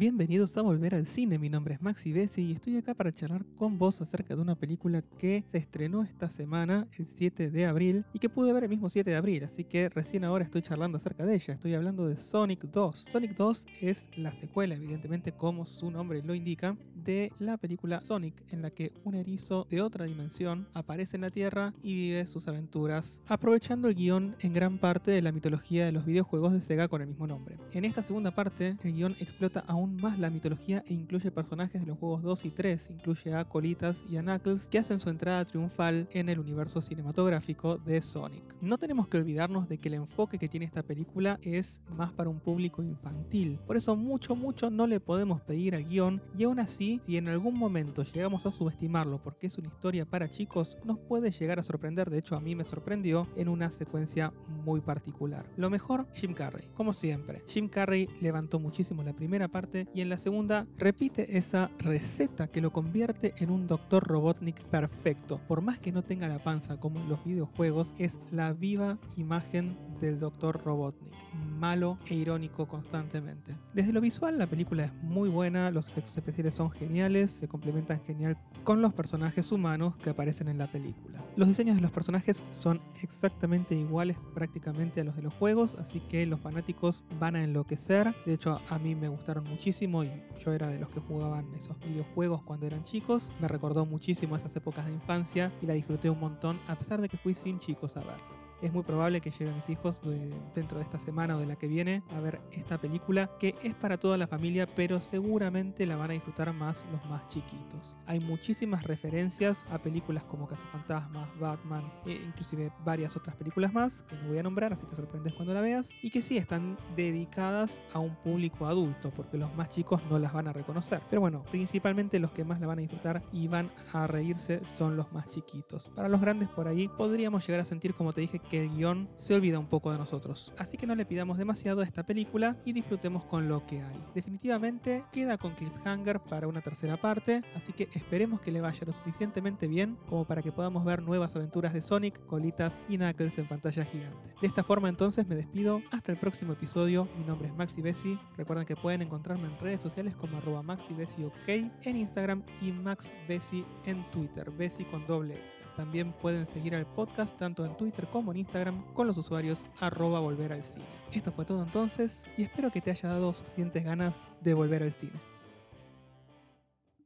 Bienvenidos a Volver al Cine, mi nombre es Maxi Bessi y estoy acá para charlar con vos acerca de una película que se estrenó esta semana, el 7 de abril, y que pude ver el mismo 7 de abril, así que recién ahora estoy charlando acerca de ella, estoy hablando de Sonic 2. Sonic 2 es la secuela, evidentemente como su nombre lo indica, de la película Sonic, en la que un erizo de otra dimensión aparece en la Tierra y vive sus aventuras, aprovechando el guion en gran parte de la mitología de los videojuegos de Sega con el mismo nombre. En esta segunda parte, el guion explota aún más la mitología e incluye personajes de los juegos 2 y 3, incluye a Colitas y a Knuckles, que hacen su entrada triunfal en el universo cinematográfico de Sonic. No tenemos que olvidarnos de que el enfoque que tiene esta película es más para un público infantil, por eso mucho mucho no le podemos pedir al guion y aún así, si en algún momento llegamos a subestimarlo porque es una historia para chicos, nos puede llegar a sorprender, de hecho a mí me sorprendió en una secuencia muy particular. Lo mejor, Jim Carrey, como siempre. Jim Carrey levantó muchísimo la primera parte y en la segunda repite esa receta que lo convierte en un Dr. Robotnik perfecto. Por más que no tenga la panza como en los videojuegos, es la viva imagen del Dr. Robotnik, malo e irónico constantemente. Desde lo visual, la película es muy buena, los efectos especiales son geniales, se complementan genial con los personajes humanos que aparecen en la película. Los diseños de los personajes son exactamente iguales prácticamente a los de los juegos, así que los fanáticos van a enloquecer. De hecho, a mí me gustaron muchísimo y yo era de los que jugaban esos videojuegos cuando eran chicos. Me recordó muchísimo esas épocas de infancia y la disfruté un montón, a pesar de que fui sin chicos a verla es muy probable que lleguen mis hijos dentro de esta semana o de la que viene a ver esta película que es para toda la familia, pero seguramente la van a disfrutar más los más chiquitos. Hay muchísimas referencias a películas como Fantasmas, Batman, e inclusive varias otras películas más que no voy a nombrar, así te sorprendes cuando la veas, y que sí están dedicadas a un público adulto, porque los más chicos no las van a reconocer. Pero bueno, principalmente los que más la van a disfrutar y van a reírse son los más chiquitos. Para los grandes por ahí podríamos llegar a sentir, como te dije, que el guion se olvida un poco de nosotros. Así que no le pidamos demasiado a esta película y disfrutemos con lo que hay. Definitivamente queda con cliffhanger para una tercera parte, así que esperemos que le vaya lo suficientemente bien como para que podamos ver nuevas aventuras de Sonic, Colitas y Knuckles en pantalla gigante. De esta forma entonces me despido, hasta el próximo episodio, mi nombre es Maxi Bessi, recuerden que pueden encontrarme en redes sociales como arroba en Instagram y Max Bessi en Twitter, Bessi con doble S. También pueden seguir al podcast tanto en Twitter como en Instagram con los usuarios arroba volver al cine. Esto fue todo entonces y espero que te haya dado suficientes ganas de volver al cine.